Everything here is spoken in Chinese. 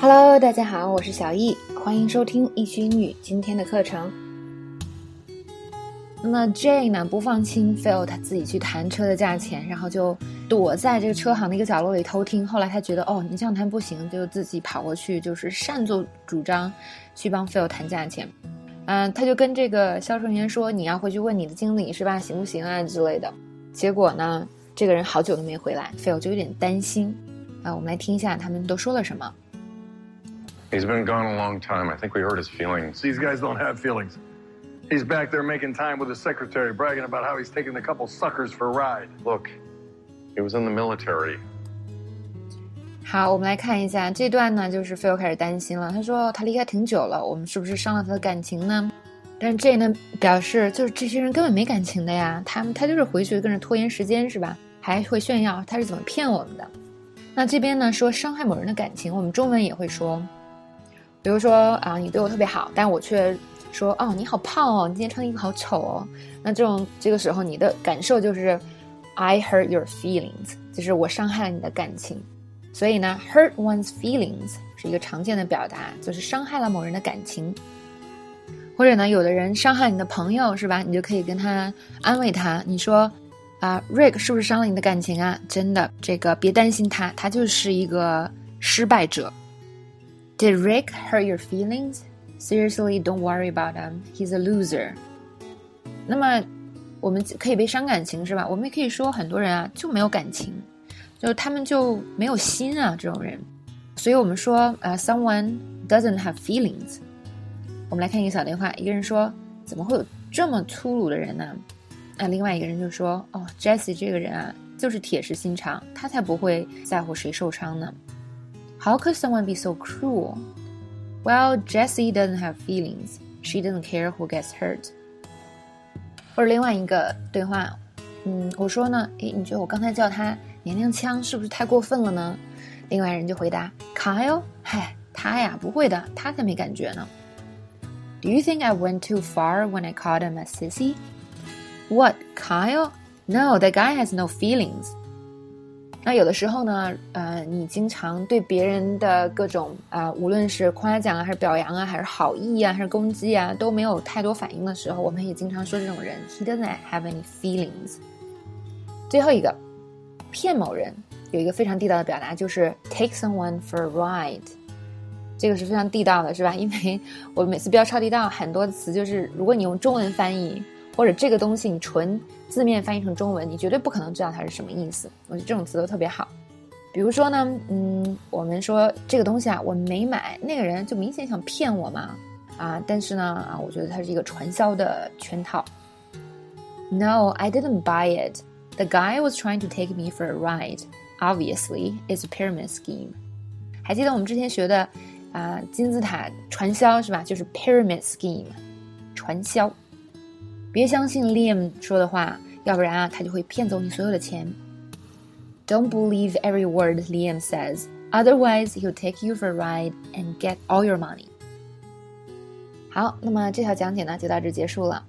Hello，大家好，我是小易，欢迎收听易学英语今天的课程。那么 Jay 呢不放心 Phil 他自己去谈车的价钱，然后就躲在这个车行的一个角落里偷听。后来他觉得哦，你这样谈不行，就自己跑过去，就是擅作主张去帮 Phil 谈价钱。嗯，他就跟这个销售员说：“你要回去问你的经理是吧？行不行啊之类的。”结果呢，这个人好久都没回来，Phil 就有点担心。啊，我们来听一下他们都说了什么。He's been gone a long time. I think we hurt his feelings. These guys don't have feelings. He's back there making time with his secretary, bragging about how he's taking a couple suckers for a ride. Look, he was in the military. 好，我们来看一下这段呢，就是 Phil 开始担心了。他说他离开挺久了，我们是不是伤了他的感情呢？但是 J 呢表示，就是这些人根本没感情的呀，他们他就是回去跟着拖延时间是吧？还会炫耀他是怎么骗我们的。那这边呢说伤害某人的感情，我们中文也会说。比如说啊，你对我特别好，但我却说哦，你好胖哦，你今天穿的衣服好丑哦。那这种这个时候，你的感受就是，I hurt your feelings，就是我伤害了你的感情。所以呢，hurt one's feelings 是一个常见的表达，就是伤害了某人的感情。或者呢，有的人伤害你的朋友是吧？你就可以跟他安慰他，你说啊，Rick 是不是伤了你的感情啊？真的，这个别担心他，他就是一个失败者。Did Rick hurt your feelings? Seriously, don't worry about him. He's a loser. 那么，我们可以被伤感情是吧？我们也可以说很多人啊就没有感情，就他们就没有心啊这种人。所以我们说啊，someone doesn't have feelings。我们来看一个小对话，一个人说：“怎么会有这么粗鲁的人呢？”啊，另外一个人就说：“哦，Jesse 这个人啊，就是铁石心肠，他才不会在乎谁受伤呢。” How could someone be so cruel? Well, Jessie doesn't have feelings. She doesn't care who gets hurt. 或者另外一个对话，嗯，我说呢，诶，你觉得我刚才叫他娘娘腔是不是太过分了呢？另外人就回答，Kyle，嗨，他呀，不会的，他才没感觉呢。Do you think I went too far when I called him a sissy? What, Kyle? No, that guy has no feelings. 那有的时候呢，呃，你经常对别人的各种啊，无论是夸奖啊，还是表扬啊，还是好意啊，还是攻击啊，都没有太多反应的时候，我们也经常说这种人，He doesn't have any feelings。最后一个，骗某人有一个非常地道的表达，就是 take someone for a ride，这个是非常地道的，是吧？因为我每次标超地道，很多词就是如果你用中文翻译。或者这个东西你纯字面翻译成中文，你绝对不可能知道它是什么意思。我觉得这种词都特别好。比如说呢，嗯，我们说这个东西啊，我没买，那个人就明显想骗我嘛，啊，但是呢，啊，我觉得它是一个传销的圈套。No, I didn't buy it. The guy was trying to take me for a ride. Obviously, it's a pyramid scheme. 还记得我们之前学的啊，金字塔传销是吧？就是 pyramid scheme，传销。别相信 Liam 说的话，要不然啊，他就会骗走你所有的钱。Don't believe every word Liam says, otherwise he'll take you for a ride and get all your money. 好，那么这条讲解呢就到这结束了。